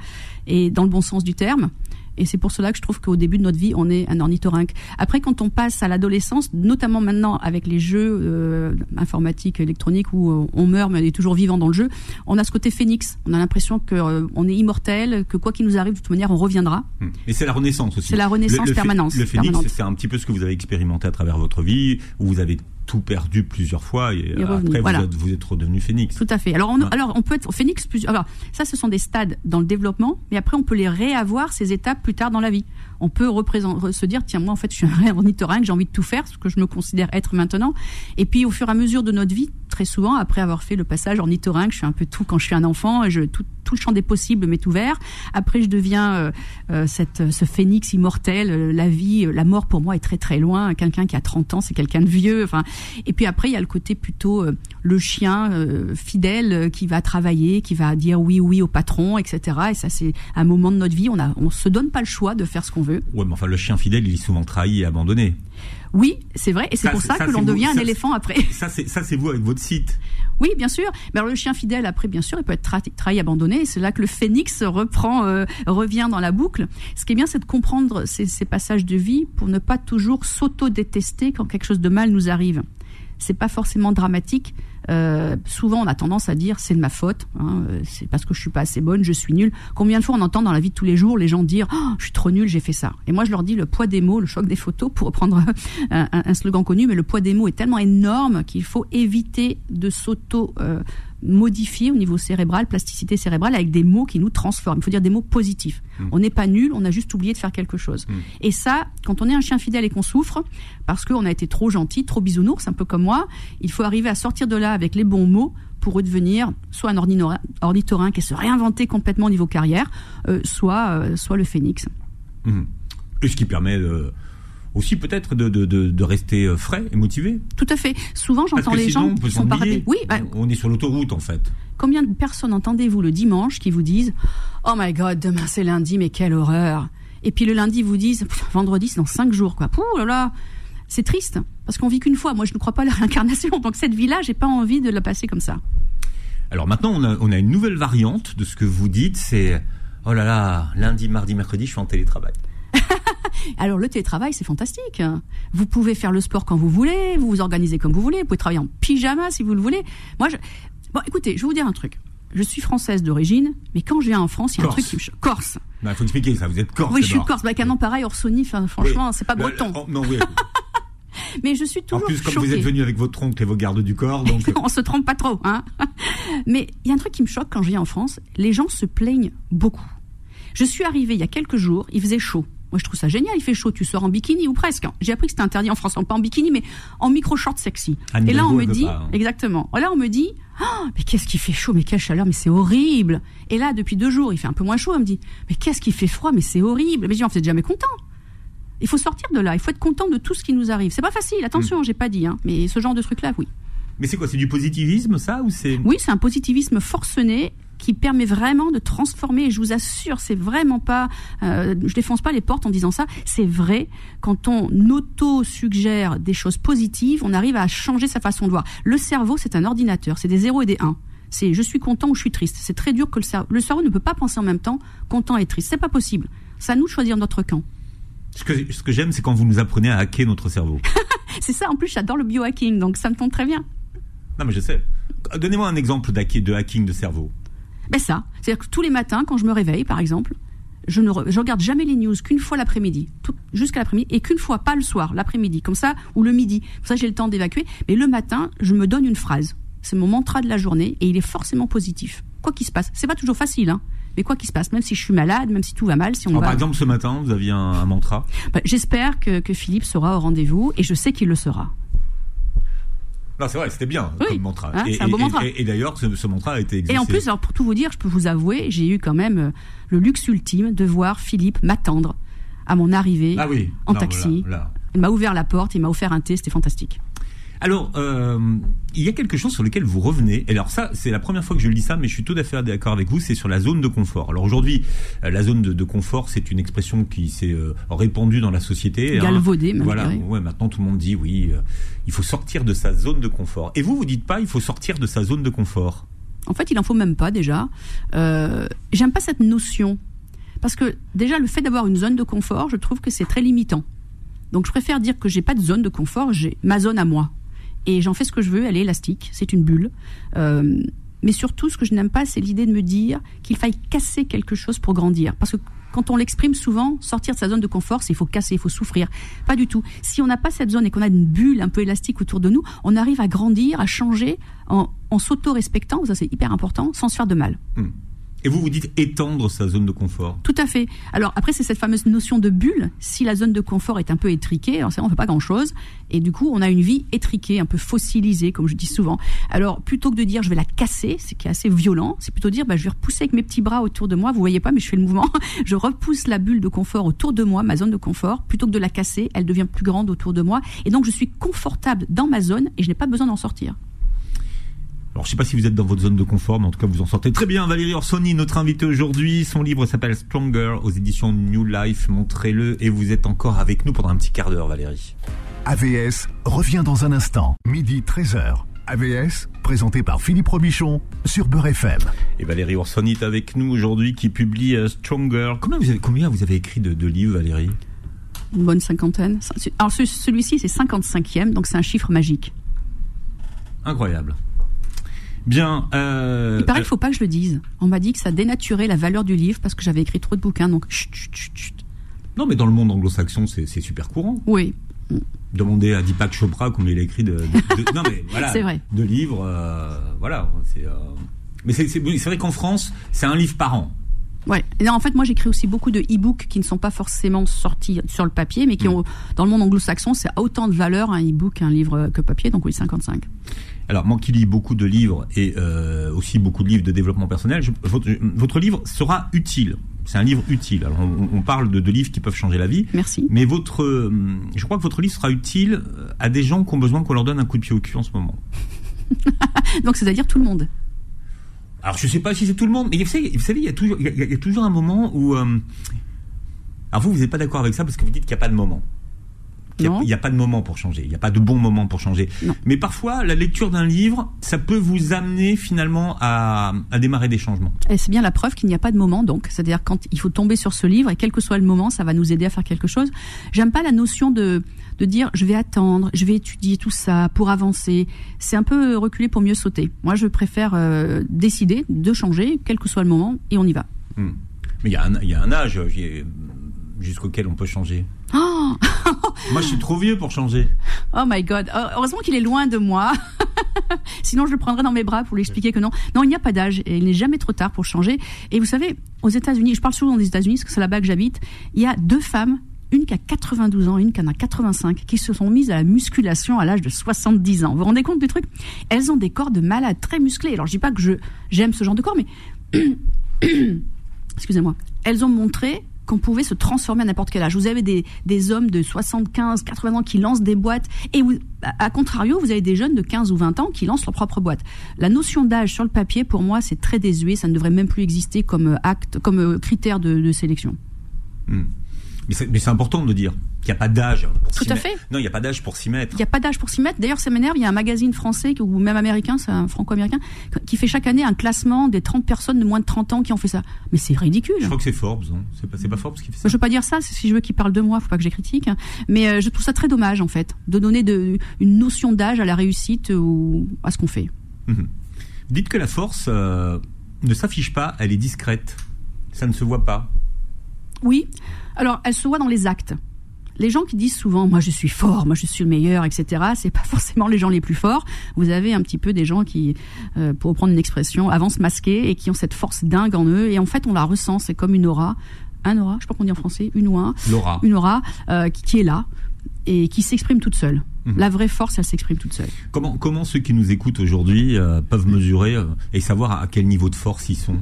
et dans le bon sens du terme. Et c'est pour cela que je trouve qu'au début de notre vie, on est un ornithorynque. Après, quand on passe à l'adolescence, notamment maintenant avec les jeux euh, informatiques, électroniques, où euh, on meurt mais on est toujours vivant dans le jeu, on a ce côté phénix. On a l'impression que euh, on est immortel, que quoi qu'il nous arrive, de toute manière, on reviendra. Hmm. Et c'est la renaissance aussi. C'est la renaissance le, le phé- permanente, Le phénix, c'est un petit peu ce que vous avez expérimenté à travers votre vie, où vous avez tout perdu plusieurs fois et, Et revenu, après voilà. vous, êtes, vous êtes redevenu phénix. Tout à fait. Alors on, alors on peut être phénix plus. Alors ça, ce sont des stades dans le développement, mais après on peut les réavoir ces étapes plus tard dans la vie. On peut se dire tiens moi en fait je suis un vrai ornithorynque, j'ai envie de tout faire, ce que je me considère être maintenant. Et puis au fur et à mesure de notre vie, très souvent après avoir fait le passage ornithorynque, je suis un peu tout quand je suis un enfant, je tout, tout le champ des possibles m'est ouvert. Après je deviens euh, euh, cette ce phénix immortel. euh, La vie, euh, la mort pour moi est très très loin. Quelqu'un qui a 30 ans, c'est quelqu'un de vieux. Enfin et puis après, il y a le côté plutôt euh, le chien euh, fidèle euh, qui va travailler, qui va dire oui oui au patron, etc. Et ça, c'est un moment de notre vie. On a, on se donne pas le choix de faire ce qu'on veut. Ouais, mais enfin le chien fidèle, il est souvent trahi et abandonné. Oui, c'est vrai, et c'est pour ça, ça, que l'on devient vous- un ça, éléphant après. Ça c'est ça c'est vous avec votre site. Oui, bien sûr. Mais alors le chien fidèle, après, bien sûr, il peut être tra- trahi, abandonné. Et c'est là que le phénix reprend, euh, revient dans la boucle. Ce qui est bien, c'est de comprendre ces, ces passages de vie pour ne pas toujours s'auto-détester quand quelque chose de mal nous arrive. C'est pas forcément dramatique. Euh, souvent, on a tendance à dire c'est de ma faute, hein, euh, c'est parce que je suis pas assez bonne, je suis nulle. Combien de fois on entend dans la vie de tous les jours les gens dire oh, je suis trop nulle, j'ai fait ça. Et moi, je leur dis le poids des mots, le choc des photos, pour reprendre un, un- slogan connu, mais le poids des mots est tellement énorme qu'il faut éviter de s'auto euh, modifier au niveau cérébral, plasticité cérébrale, avec des mots qui nous transforment. Il faut dire des mots positifs. On n'est pas nul, on a juste oublié de faire quelque chose. Et ça, quand on est un chien fidèle et qu'on souffre, parce qu'on a été trop gentil, trop bisounours, un peu comme moi, il faut arriver à sortir de là avec les bons mots pour redevenir soit un ornithorynque et se réinventer complètement au niveau carrière, euh, soit, euh, soit le phénix. Mhm. Et ce qui permet euh, aussi peut-être de, de, de, de rester euh, frais et motivé. Tout à fait. Souvent, j'entends les sinon, gens on peut qui sont. Oui, bah, On est sur l'autoroute en fait. Combien de personnes entendez-vous le dimanche qui vous disent Oh my god, demain c'est lundi, mais quelle horreur Et puis le lundi, vous disent Vendredi, c'est dans cinq jours, quoi. Pouh là là C'est triste, parce qu'on vit qu'une fois. Moi, je ne crois pas à la réincarnation. Donc cette vie-là, j'ai pas envie de la passer comme ça. Alors maintenant, on a, on a une nouvelle variante de ce que vous dites, c'est oh là là, lundi, mardi, mercredi, je suis en télétravail. Alors le télétravail, c'est fantastique. Vous pouvez faire le sport quand vous voulez, vous vous organisez comme vous voulez, vous pouvez travailler en pyjama si vous le voulez. Moi, je... Bon, écoutez, je vais vous dire un truc. Je suis française d'origine, mais quand je viens en France, il y a un truc qui me choque. Corse. Il faut expliquer ça, vous êtes corse Oui, je suis corse. Bah, nom pareil, Orsoni, franchement, Oui. c'est pas Le- breton. oh, non, oui. Mais je suis En toujours plus, comme choquée. vous êtes venu avec votre oncle et vos gardes du corps, donc on se trompe pas trop, hein. Mais il y a un truc qui me choque quand je viens en France, les gens se plaignent beaucoup. Je suis arrivée il y a quelques jours, il faisait chaud. Moi, je trouve ça génial, il fait chaud, tu sors en bikini ou presque. J'ai appris que c'était interdit en France, pas en bikini, mais en micro-short sexy. Anne Et là, on me dit, pas, hein. exactement. Là, on me dit, Ah, mais qu'est-ce qui fait chaud, mais quelle chaleur, mais c'est horrible. Et là, depuis deux jours, il fait un peu moins chaud, on me dit, mais qu'est-ce qui fait froid, mais c'est horrible. Mais je dis, vous êtes jamais content. Il faut sortir de là, il faut être content de tout ce qui nous arrive. C'est pas facile, attention, Mm. j'ai pas dit, hein, mais ce genre de truc-là, oui. Mais c'est quoi C'est du positivisme, ça ou c'est Oui, c'est un positivisme forcené qui permet vraiment de transformer. Et je vous assure, c'est vraiment pas. Euh, je défonce pas les portes en disant ça. C'est vrai. Quand on auto-suggère des choses positives, on arrive à changer sa façon de voir. Le cerveau, c'est un ordinateur. C'est des 0 et des 1. C'est je suis content ou je suis triste. C'est très dur que le cerveau. Le cerveau ne peut pas penser en même temps content et triste. C'est pas possible. C'est à nous de choisir notre camp. Ce que, ce que j'aime, c'est quand vous nous apprenez à hacker notre cerveau. C'est ça. En plus, j'adore le biohacking, donc ça me tombe très bien. Non, mais je sais. Donnez-moi un exemple de hacking de cerveau. Ben ça, c'est-à-dire que tous les matins, quand je me réveille, par exemple, je ne regarde jamais les news qu'une fois l'après-midi, jusqu'à l'après-midi, et qu'une fois, pas le soir, l'après-midi, comme ça, ou le midi. Comme ça, j'ai le temps d'évacuer. Mais le matin, je me donne une phrase. C'est mon mantra de la journée, et il est forcément positif. Quoi qu'il se passe. C'est pas toujours facile, hein. Mais quoi qu'il se passe, même si je suis malade, même si tout va mal, si on Par exemple, ce matin, vous aviez un, mantra? Ben, j'espère que, que Philippe sera au rendez-vous, et je sais qu'il le sera. Non, c'est vrai, c'était bien comme mantra. Hein, et, un bon mantra. Et, d'ailleurs, ce, mantra a été exaucé. Et en plus, alors pour tout vous dire, je peux vous avouer, j'ai eu quand même euh, le luxe ultime de voir Philippe m'attendre à mon arrivée ah oui. en taxi. Il m'a ouvert la porte, il m'a offert un thé, c'était fantastique. Alors, euh, il y a quelque chose sur lequel vous revenez. Et alors ça, c'est la première fois que je lis ça, mais je suis tout à fait d'accord avec vous. C'est sur la zone de confort. Alors aujourd'hui, euh, la zone de, confort, c'est une expression qui s'est euh, répandue dans la société. Hein. Galvaudée, Voilà. Ouais, maintenant tout le monde dit oui, il faut sortir de sa zone de confort. Et vous, vous dites pas, il faut sortir de sa zone de confort. En fait, il en faut même pas déjà. J'aime pas cette notion parce que déjà le fait d'avoir une zone de confort, je trouve que c'est très limitant. Donc je préfère dire que j'ai pas de zone de confort, j'ai ma zone à moi et j'en fais ce que je veux. Elle est élastique, c'est une bulle. Euh, mais surtout, ce que je n'aime pas, c'est l'idée de me dire qu'il faille casser quelque chose pour grandir. Parce que quand on l'exprime souvent, sortir de sa zone de confort, c'est il faut casser, il faut souffrir. Pas du tout. Si on n'a pas cette zone et qu'on a une bulle un peu élastique autour de nous, on arrive à grandir, à changer en, s'auto-respectant, ça c'est hyper important, sans se faire de mal. Hmm. Et vous vous dites étendre sa zone de confort. Tout à fait. Alors après, c'est cette fameuse notion de bulle. Si la zone de confort est un peu étriquée, alors on fait pas grand-chose. Et du coup, on a une vie étriquée, un peu fossilisée, comme je dis souvent. Alors plutôt que de dire je vais la casser, ce qui est assez violent, c'est plutôt dire bah, je vais repousser avec mes petits bras autour de moi. Vous voyez pas, mais je fais le mouvement. je repousse la bulle de confort autour de moi, ma zone de confort. Plutôt que de la casser, elle devient plus grande autour de moi. Et donc je suis confortable dans ma zone et je n'ai pas besoin d'en sortir. Alors, je sais pas si vous êtes dans votre zone de confort, mais en tout cas, vous en sortez très bien. Valérie Orsoni, notre invitée aujourd'hui. Son livre s'appelle Stronger aux éditions New Life. Montrez-le et vous êtes encore avec nous pendant un petit quart d'heure, Valérie. AVS revient dans un instant, midi 13h. AVS, présenté par Philippe Robichon sur Beurre FM. Et Valérie Orsoni est avec nous aujourd'hui qui publie euh, Stronger. Combien vous avez, combien vous avez écrit de, de livres, Valérie? Une bonne cinquantaine. Alors celui-ci, c'est 55e, donc c'est un chiffre magique. Incroyable. Bien. Euh, Il paraît qu'il ne faut pas que je le dise. On m'a dit que ça dénaturait la valeur du livre parce que j'avais écrit trop de bouquins. Donc, chut, chut, chut. Non, mais dans le monde anglo-saxon, c'est super courant. Oui. Demandez à Deepak Chopra combien il a écrit de, de, non mais voilà, vrai. de livres, euh, voilà. C'est, euh, mais c'est vrai qu'en France, c'est un livre par an. Ouais. en fait, moi, j'écris aussi beaucoup de e-books qui ne sont pas forcément sortis sur le papier, mais qui mm. ont, dans le monde anglo-saxon, c'est autant de valeur un e-book qu'un livre que papier. Donc oui, 55. Alors moi qui lis beaucoup de livres et euh, aussi beaucoup de livres de développement personnel, votre, livre sera utile. C'est un livre utile. Alors on, parle de, de, livres qui peuvent changer la vie. Merci. Mais votre, euh, je crois que votre livre sera utile à des gens qui ont besoin qu'on leur donne un coup de pied au cul en ce moment. Donc c'est-à-dire tout le monde. Alors je sais pas si c'est tout le monde, mais vous savez, il y a toujours, il y a, toujours un moment où. Euh, alors vous, vous n'êtes pas d'accord avec ça parce que vous dites qu'il n'y a pas de moment. Il n'y a, pas de moment pour changer. Il n'y a pas de bon moment pour changer. Mais parfois, la lecture d'un livre, ça peut vous amener finalement à, démarrer des changements. Et c'est bien la preuve qu'il n'y a pas de moment, donc. C'est-à-dire quand il faut tomber sur ce livre, et quel que soit le moment, ça va nous aider à faire quelque chose. J'aime pas la notion de, de dire je vais attendre, je vais étudier tout ça pour avancer. C'est un peu reculer pour mieux sauter. Moi, je préfère euh, décider de changer, quel que soit le moment, et on y va. Hmm. Mais il y, y, a un âge jusqu'auquel on peut changer. Oh moi, je suis trop vieux pour changer. Oh my God. Oh, heureusement qu'il est loin de moi. Sinon, je le prendrais dans mes bras pour lui expliquer que non. Non, il n'y a pas d'âge et il n'est jamais trop tard pour changer. Et vous savez, aux États-Unis, je parle souvent des États-Unis parce que c'est là-bas que j'habite, il y a deux femmes une qui a 92 ans, une qui en a 85, qui se sont mises à la musculation à l'âge de 70 ans. Vous vous rendez compte du truc? Elles ont des corps de malades très musclés. Alors je dis pas que j'aime ce genre de corps, mais excusez-moi. Elles ont montré qu'on pouvait se transformer à n'importe quel âge. Vous avez des, des, hommes de 75, 80 ans qui lancent des boîtes, et à contrario, vous avez des jeunes de 15 ou 20 ans qui lancent leur propre boîte. La notion d'âge sur le papier, pour moi, c'est très désuet, ça ne devrait même plus exister comme acte, comme critère de, sélection. Hmm. Mais c'est important de le dire qu'il n'y a pas d'âge. Tout à fait. Non, il n'y a pas d'âge pour s'y mettre. Il n'y a pas d'âge pour s'y mettre. D'ailleurs, ça m'énerve. Il y a un magazine français ou même américain, c'est un franco-américain, qui fait chaque année un classement des 30 personnes de moins de 30 ans qui ont fait ça. Mais c'est ridicule. Je crois que c'est Forbes. C'est pas, pas Forbes qui fait ça. Je veux pas dire ça. Si je veux qu'il parle de moi, faut pas que je critique. Mais euh, je trouve ça très dommage en fait de donner de, une notion d'âge à la réussite ou à ce qu'on fait. Mhm. Dites que la force euh, ne s'affiche pas, elle est discrète. Ça ne se voit pas. Oui. Alors, elle se voit dans les actes. Les gens qui disent souvent moi je suis fort, moi je suis le meilleur, etc. C'est pas forcément les gens les plus forts. Vous avez un petit peu des gens qui, euh, pour reprendre une expression, avancent masqués et qui ont cette force dingue en eux. Et en fait, on la ressent. C'est comme une aura, un aura, je sais pas qu'on dit en français, une ou un, L'aura. une aura euh, qui, est là et qui s'exprime toute seule. Mhm. La vraie force, elle s'exprime toute seule. Comment, comment ceux qui nous écoutent aujourd'hui euh, peuvent mesurer et savoir à quel niveau de force ils sont?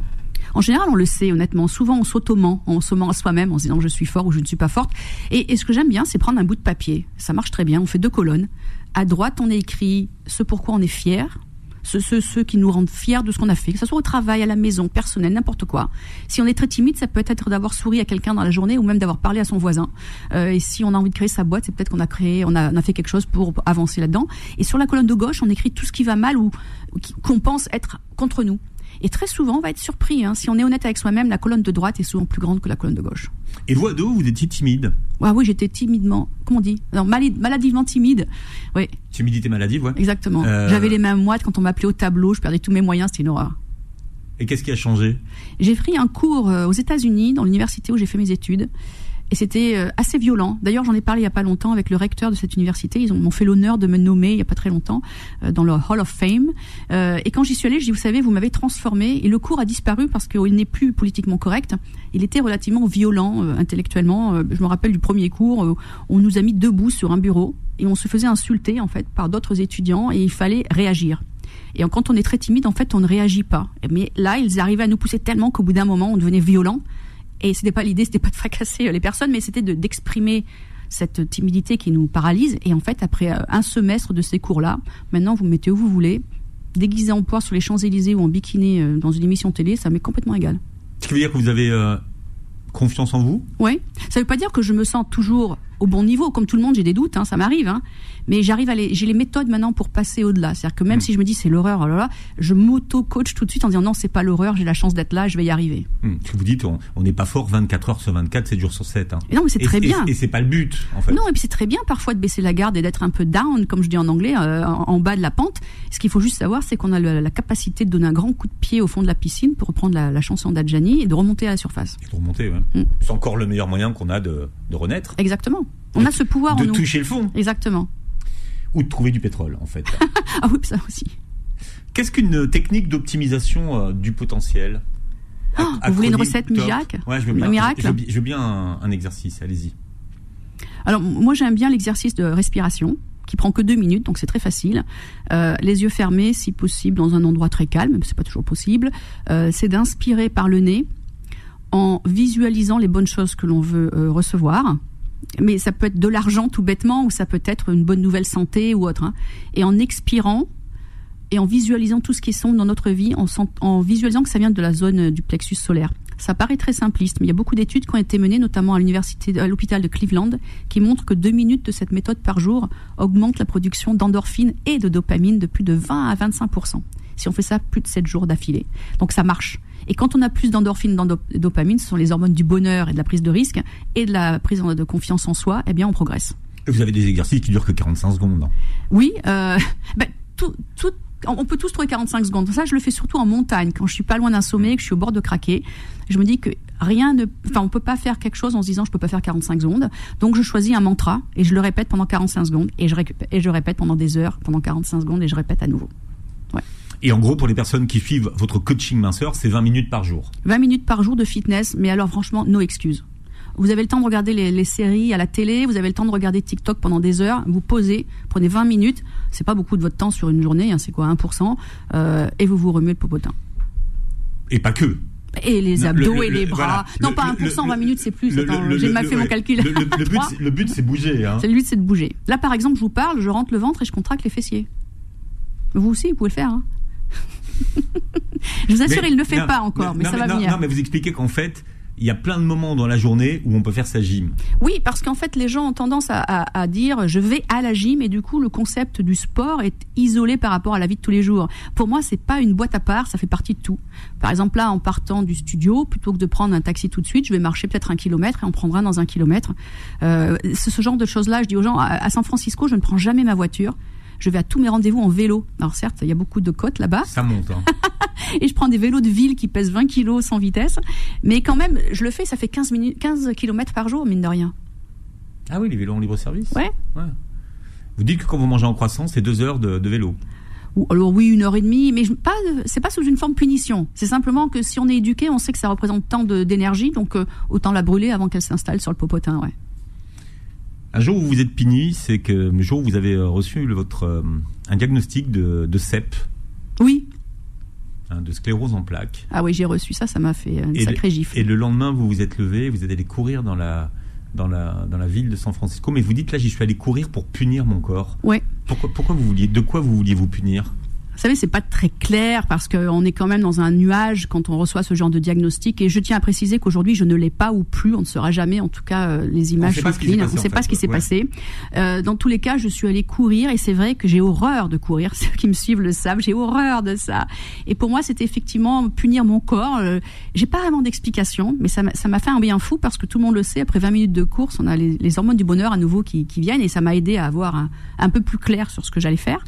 En général, on le sait, honnêtement. Souvent, on s'auto-ment, on se ment à soi-même en se disant je suis fort ou je ne suis pas forte. Et, ce que j'aime bien, c'est prendre un bout de papier. Ça marche très bien. On fait deux colonnes. À droite, on écrit ce pourquoi on est fier, ceux, qui nous rendent fiers de ce qu'on a fait, que ce soit au travail, à la maison, personnel, n'importe quoi. Si on est très timide, ça peut être d'avoir souri à quelqu'un dans la journée ou même d'avoir parlé à son voisin. Euh, et si on a envie de créer sa boîte, c'est peut-être qu'on a créé, on a, a, fait quelque chose pour avancer là-dedans. Et sur la colonne de gauche, on écrit tout ce qui va mal ou qu'on pense être contre nous. Et très souvent, on va être surpris. Hein. Si on est honnête avec soi-même, la colonne de droite est souvent plus grande que la colonne de gauche. Et vous, ado, vous étiez timide ah Oui, j'étais timidement, comment on dit? Non, Maladivement timide. Oui. Timidité maladive, ouais. Exactement. Euh, J'avais les mains moites quand on m'appelait au tableau, je perdais tous mes moyens, c'était une horreur. Et qu'est-ce qui a changé? J'ai pris un cours euh, aux États-Unis, dans l'université où j'ai fait mes études. Et c'était euh, assez violent. D'ailleurs, j'en ai parlé il y a pas longtemps avec le recteur de cette université. Ils m'ont fait l'honneur de me nommer il y a pas très longtemps euh, dans le Hall of Fame. Euh, et quand j'y suis allée, je dis, vous savez, vous m'avez transformé. Et le cours a disparu parce qu'il n'est plus politiquement correct. Il était relativement violent intellectuellement. je me rappelle du premier cours. on nous a mis debout sur un bureau et on se faisait insulter en fait par d'autres étudiants et il fallait réagir. Et quand on est très timide, en fait, on ne réagit pas. Mais là, ils arrivaient à nous pousser tellement qu'au bout d'un moment, on devenait violent. Et c'était pas l'idée, c'était pas de fracasser euh, les personnes, mais c'était d'exprimer cette timidité qui nous paralyse. Et en fait, après euh, un semestre de ces cours-là, maintenant vous mettez où vous voulez, déguisé en poire sur les Champs-Élysées ou en bikini euh, dans une émission télé, ça m'est complètement égal. Ce qui veut dire que vous avez confiance en vous? Oui. Ça ne veut pas dire que je me sens toujours au bon niveau. Comme tout le monde, j'ai des doutes, hein, ça m'arrive. Hein. Mais j'arrive à les, j'ai les méthodes maintenant pour passer au-delà. C'est-à-dire que même mm. si je me dis c'est l'horreur, oh là là, je m'auto-coach tout de suite en disant non, c'est pas l'horreur, j'ai la chance d'être là, je vais y arriver. Mm. Vous dites, on n'est pas fort 24 heures sur 24, 7 jours sur 7. Hein. non, mais c'est très bien. Et, c'est pas le but, en fait. Non, et puis c'est très bien parfois de baisser la garde et d'être un peu down, comme je dis en anglais, euh, en, bas de la pente. Ce qu'il faut juste savoir, c'est qu'on a la, capacité de donner un grand coup de pied au fond de la piscine pour reprendre la, chanson d'Adjani et de remonter à la surface. Et de remonter, ouais. Mm. C'est encore le meilleur moyen qu'on a de, de renaître. Exactement. On a ce pouvoir de en nous. toucher le fond. Exactement. Ou de trouver du pétrole, en fait. ah oui, ça aussi. Qu'est-ce qu'une technique d'optimisation euh, du potentiel? Ah, Vous voulez une recette miracle? Ouais, je veux bien. Miracle? Je, veux bien un, exercice. Allez-y. Alors moi j'aime bien l'exercice de respiration qui prend que deux minutes, donc c'est très facile. Euh, les yeux fermés, si possible, dans un endroit très calme, mais c'est pas toujours possible. Euh, c'est d'inspirer par le nez en visualisant les bonnes choses que l'on veut recevoir mais ça peut être de l'argent tout bêtement, ou ça peut être une bonne nouvelle santé ou autre. Hein. Et en expirant et en visualisant tout ce qui est sombre dans notre vie, en, visualisant que ça vient de la zone euh, du plexus solaire. Ça paraît très simpliste, mais il y a beaucoup d'études qui ont été menées, notamment à l'université, à l'hôpital de Cleveland, qui montrent que deux minutes de cette méthode par jour augmentent la production d'endorphine et de dopamine de plus de 20 à 25% si on fait ça plus de 7 jours d'affilée. Donc ça marche. Et quand on a plus d'endorphine, de dopamine, ce sont les hormones du bonheur et de la prise de risque et de la prise de confiance en soi, eh bien on progresse. Et vous avez des exercices qui durent que 45 secondes. Oui, euh, ben, tout, tout, on peut tous trouver 45 secondes. Ça, je le fais surtout en montagne, quand je suis pas loin d'un sommet, que je suis au bord de craquer. Je me dis que rien ne, enfin, on peut pas faire quelque chose en se disant je peux pas faire 45 secondes. Donc, je choisis un mantra et je le répète pendant 45 secondes et je, et je répète pendant des heures, pendant 45 secondes et je répète à nouveau. Et en gros, pour les personnes qui suivent votre coaching minceur, c'est 20 minutes par jour. 20 minutes par jour de fitness, mais alors franchement, no excuses. Vous avez le temps de regarder les, séries à la télé, vous avez le temps de regarder TikTok pendant des heures, vous posez, prenez 20 minutes, c'est pas beaucoup de votre temps sur une journée, hein, c'est quoi 1%, euh, et vous vous remuez le popotin. Et pas que et les abdos et les bras. non, pas 1%, 20 minutes, c'est plus. J'ai mal fait mon calcul. Le, but, c'est bouger. Hein. Le but, c'est de bouger. Là, par exemple, je vous parle, je rentre le ventre et je contracte les fessiers. Vous aussi, vous pouvez le faire. Hein. je vous assure, il ne le fait pas encore, mais, ça va venir. Non, mais vous expliquez qu'en fait, il y a plein de moments dans la journée où on peut faire sa gym. Oui, parce qu'en fait, les gens ont tendance à, à, dire je vais à la gym et du coup, le concept du sport est isolé par rapport à la vie de tous les jours. Pour moi, c'est pas une boîte à part, ça fait partie de tout. Par exemple, là, en partant du studio, plutôt que de prendre un taxi tout de suite, je vais marcher peut-être un kilomètre et on prendra dans un kilomètre. Euh, ce genre de choses-là, je dis aux gens, à San Francisco, je ne prends jamais ma voiture je vais à tous mes rendez-vous en vélo. Alors certes, il y a beaucoup de côtes là-bas. Ça monte. Hein. et je prends des vélos de ville qui pèsent 20 kilos sans vitesse. Mais quand même, je le fais, ça fait 15, minutes, 15 km par jour, mine de rien. Ah oui, les vélos en libre service Ouais. Vous dites que quand vous mangez en croissant, c'est deux heures de, vélo alors oui, une heure et demie, mais pas, c'est pas sous une forme de punition. C'est simplement que si on est éduqué, on sait que ça représente tant d'énergie, donc euh, autant la brûler avant qu'elle s'installe sur le popotin, ouais. Un jour où vous êtes pini, c'est que le jour où vous avez euh, reçu votre euh, un diagnostic de, de CEP. Oui. Hein, de sclérose en plaques. Ah oui, j'ai reçu ça, ça m'a fait une sacrée gifle. Et le lendemain, vous vous êtes levé, vous êtes allé courir dans la dans la dans la ville de San Francisco, mais vous dites là, j'y suis allé courir pour punir mon corps. Oui. Pourquoi pourquoi vous vouliez de quoi vous vouliez vous punir? Vous savez, c'est pas très clair parce qu'on est quand même dans un nuage quand on reçoit ce genre de diagnostic. Et je tiens à préciser qu'aujourd'hui, je ne l'ai pas ou plus. On ne saura jamais. En tout cas, euh, les images sont clean. On ne sait pas ce qui s'est passé. Euh, dans tous les cas, je suis allée courir et c'est vrai que j'ai horreur de courir. Ceux qui me suivent le savent. J'ai horreur de ça. Et pour moi, c'était effectivement punir mon corps. Euh, j'ai pas vraiment d'explication, mais ça m'a fait un bien fou parce que tout le monde le sait. Après 20 minutes de course, on a les, hormones du bonheur à nouveau qui, viennent et ça m'a aidé à avoir un, un peu plus clair sur ce que j'allais faire.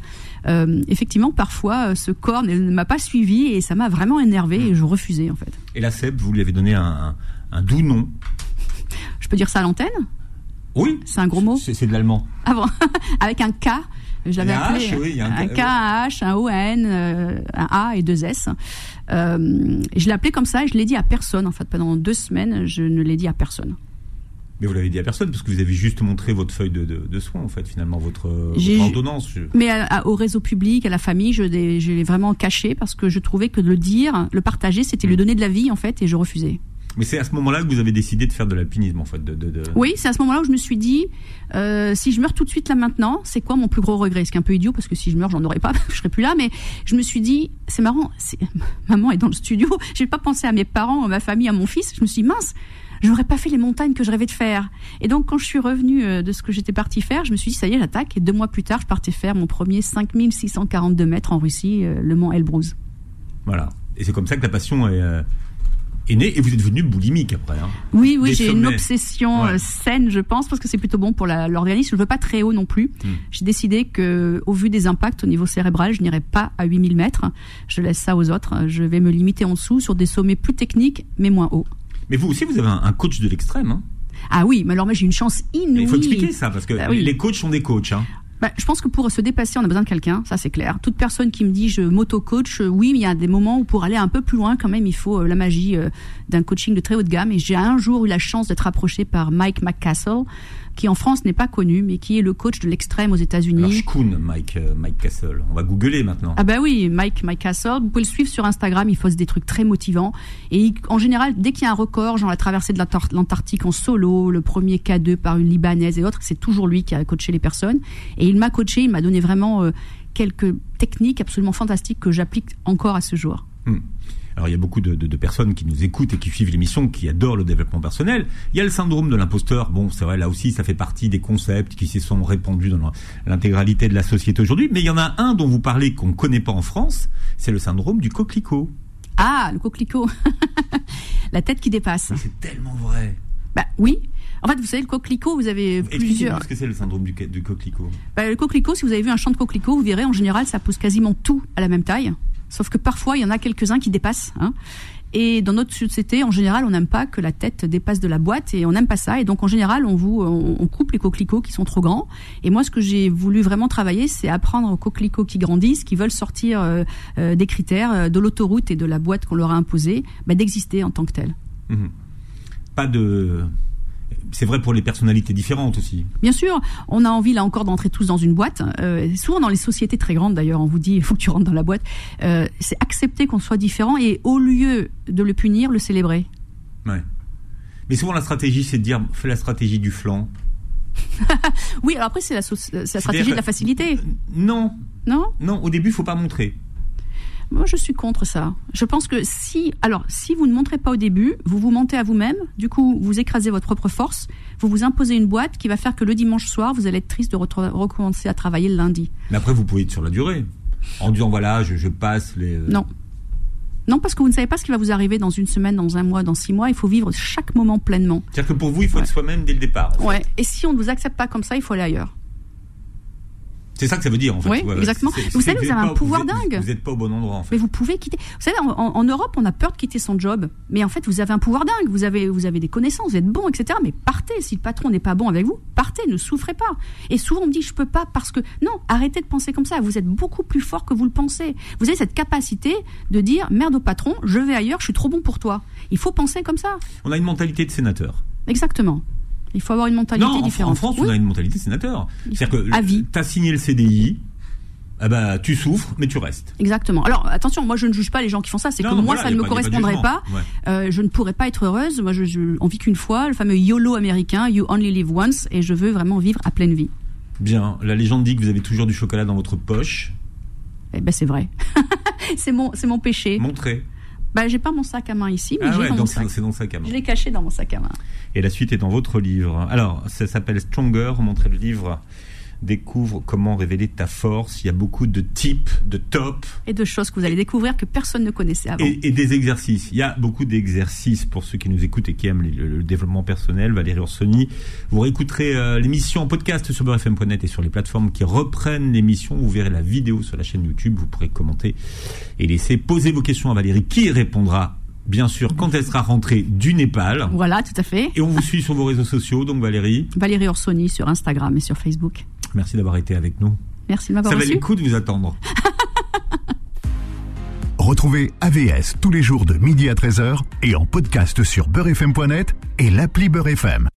Euh, effectivement, parfois, euh, ce corps ne m'a pas suivi et ça m'a vraiment énervé et je refusais en fait. Et la SEB, vous lui avez donné un, doux nom Je peux dire ça à l'antenne Oui. C'est un gros mot C'est de l'allemand. Ah bon Avec un K. J'avais appelé H, oui, a un, K, un H, un O, N, euh, un A et deux S. je l'ai appelé comme ça et je l'ai dit à personne en fait. Pendant deux semaines, je ne l'ai dit à personne. Mais vous l'avez dit à personne parce que vous avez juste montré votre feuille de, de, soins en fait finalement votre, ordonnance. Mais au réseau public, à la famille, je, l'ai vraiment caché parce que je trouvais que le dire, le partager, c'était lui mm. donner de la vie en fait et je refusais. Mais c'est à ce moment-là que vous avez décidé de faire de l'alpinisme en fait. De, Oui, c'est à ce moment-là où je me suis dit, euh, si je meurs tout de suite là maintenant, c'est quoi mon plus gros regret? Ce qui est un peu idiot parce que si je meurs, j'en aurais pas, je serais plus là. Mais je me suis dit, c'est marrant, maman est dans le studio. J'ai pas pensé à mes parents, à ma famille, à mon fils. Je me suis dit, mince, j'aurais pas fait les montagnes que je rêvais de faire. Et donc, quand je suis revenue euh, de ce que j'étais partie faire, je me suis dit, ça y est, j'attaque. Et deux mois plus tard, je partais faire mon premier 5642 mètres en Russie, euh, le mont Elbrus. Voilà. Et c'est comme ça que la passion est, euh, est née. Et vous êtes devenu boulimique après. Hein. Oui, oui, j'ai une obsession saine, je pense, parce que c'est plutôt bon pour l'organisme. Je ne veux pas très haut non plus. Hmm. J'ai décidé que, au vu des impacts au niveau cérébral, je n'irai pas à 8000 mètres. Je laisse ça aux autres. Je vais me limiter en dessous sur des sommets plus techniques, mais moins hauts. Mais vous aussi, vous avez un, coach de l'extrême. Hein ah oui, mais alors moi j'ai une chance inouïe. Il faut expliquer ça parce que bah les coachs sont des coachs. Hein. Bah, je pense que pour se dépasser, on a besoin de quelqu'un, ça c'est clair. Toute personne qui me dit je m'auto-coach, euh, oui, mais il y a des moments où pour aller un peu plus loin, quand même, il faut euh, la magie euh, d'un coaching de très haute gamme. Et j'ai un jour eu la chance d'être approché par Mike McCastle, qui en France n'est pas connu, mais qui est le coach de l'extrême aux États-Unis. Mike, euh, Mike Castle. On va googler maintenant. Ah bah oui, Mike, Mike Castle. Vous pouvez le suivre sur Instagram. Il pose des trucs très motivants. Et en général, dès qu'il y a un record, genre la traversée de l'Antarctique en solo, le premier K2 par une Libanaise et autres, c'est toujours lui qui a coaché les personnes. Et il m'a coaché, il m'a donné vraiment euh, quelques techniques absolument fantastiques que j'applique encore à ce jour. Hmm. Alors il y a beaucoup de, personnes qui nous écoutent et qui suivent l'émission, qui adorent le développement personnel. Il y a le syndrome de l'imposteur. Bon, c'est vrai, là aussi, ça fait partie des concepts qui se sont répandus dans l'intégralité de la société aujourd'hui. Mais il y en a un dont vous parlez qu'on ne connaît pas en France, c'est le syndrome du coquelicot. Ah, le coquelicot. la tête qui dépasse. C'est tellement vrai. Bah oui. En fait, vous savez, le coquelicot, vous avez plusieurs. Qu'est-ce que c'est le syndrome du, du coquelicot bah, Le coquelicot, si vous avez vu un champ de coquelicot, vous verrez en général, ça pousse quasiment tout à la même taille. Sauf que parfois, il y en a quelques-uns qui dépassent. Hein. Et dans notre société, en général, on n'aime pas que la tête dépasse de la boîte et on n'aime pas ça. Et donc, en général, on, vous, on, coupe les coquelicots qui sont trop grands. Et moi, ce que j'ai voulu vraiment travailler, c'est apprendre aux coquelicots qui grandissent, qui veulent sortir euh, euh, des critères euh, de l'autoroute et de la boîte qu'on leur a imposée, bah, d'exister en tant que tel. Mmh. Pas de c'est vrai pour les personnalités différentes aussi. Bien sûr, on a envie là encore d'entrer tous dans une boîte. Euh, souvent dans les sociétés très grandes d'ailleurs, on vous dit il faut que tu rentres dans la boîte. Euh, c'est accepter qu'on soit différent et au lieu de le punir, le célébrer. Ouais. Mais souvent la stratégie c'est de dire fais la stratégie du flanc. oui, alors après c'est la, stratégie de la facilité. Non. Non? Non, au début il faut pas montrer. Moi, je suis contre ça. Je pense que si, alors, si vous ne montrez pas au début, vous vous mentez à vous-même. Du coup, vous écrasez votre propre force. Vous vous imposez une boîte qui va faire que le dimanche soir, vous allez être triste de recommencer à travailler le lundi. Mais après, vous pouvez être sur la durée. En disant, voilà, je, je passe les. euh, Non. Non, parce que vous ne savez pas ce qui va vous arriver dans une semaine, dans un mois, dans six mois. Il faut vivre chaque moment pleinement. C'est-à-dire que pour vous, il faut Ouais. être soi-même dès le départ. en fait. Ouais. Et si on ne vous accepte pas comme ça, il faut aller ailleurs. C'est ça que ça veut dire, en fait. Oui, Ouais, exactement. Vous savez, vous avez un pouvoir êtes- dingue. Vous n'êtes pas au bon endroit, en fait. Mais vous pouvez quitter. Vous savez, en Europe, on a peur de quitter son job. Mais en fait, vous avez un pouvoir dingue. Vous avez, vous avez des connaissances, vous êtes bon, etc. Mais partez. Si le patron n'est pas bon avec vous, partez. Ne souffrez pas. Et souvent, on me dit, je peux pas parce que non. Arrêtez de penser comme ça. Vous êtes beaucoup plus fort que vous le pensez. Vous avez cette capacité de dire, merde au patron, je vais ailleurs, je suis trop bon pour toi. Il faut penser comme ça. On a une mentalité de sénateur. Exactement. Il faut avoir une mentalité Non, différente. en France, Oui. on a une mentalité sénateur. C'est-à-dire que tu as signé le CDI, ah bah, tu souffres, mais tu restes. Exactement. Alors attention, moi je ne juge pas les gens qui font ça. C'est que Non, moi voilà, ça ne me pas- pas correspondrait pas. Ouais. Euh, je ne pourrais pas être heureuse. Moi, je, je, on vit qu'une fois, le fameux YOLO américain, You Only Live Once, et je veux vraiment vivre à pleine vie. Bien. La légende dit que vous avez toujours du chocolat dans votre poche. Eh ben c'est vrai. c'est mon, c'est mon péché. Montrez. Bah j'ai pas mon sac à main ici, mais Ah j'ai ouais, donc c'est dans le sac à main. Je l'ai caché dans mon sac à main. Et la suite est dans votre livre. Alors, ça s'appelle Stronger. Montrez le livre. Découvre comment révéler ta force. Il y a beaucoup de types, de top Et de choses que vous allez découvrir que personne ne connaissait avant. et, et des exercices. Il y a beaucoup d'exercices pour ceux qui nous écoutent et qui aiment le, le développement personnel. Valérie Orsoni, vous réécouterez euh, l'émission en podcast sur beurrefm.net et sur les plateformes qui reprennent l'émission. Vous verrez la vidéo sur la chaîne YouTube. Vous pourrez commenter et laisser poser vos questions à Valérie qui répondra, bien sûr, quand elle sera rentrée du Népal. Voilà, tout à fait. Et on vous suit sur vos réseaux sociaux. Donc Valérie, Valérie Orsoni sur Instagram et sur Facebook. merci d'avoir été avec nous. Merci de m'avoir Ça valait le coup de vous attendre. Retrouvez AVS tous les jours de midi à 13h et en podcast sur beurrefm.net et l'appli Beurrefm.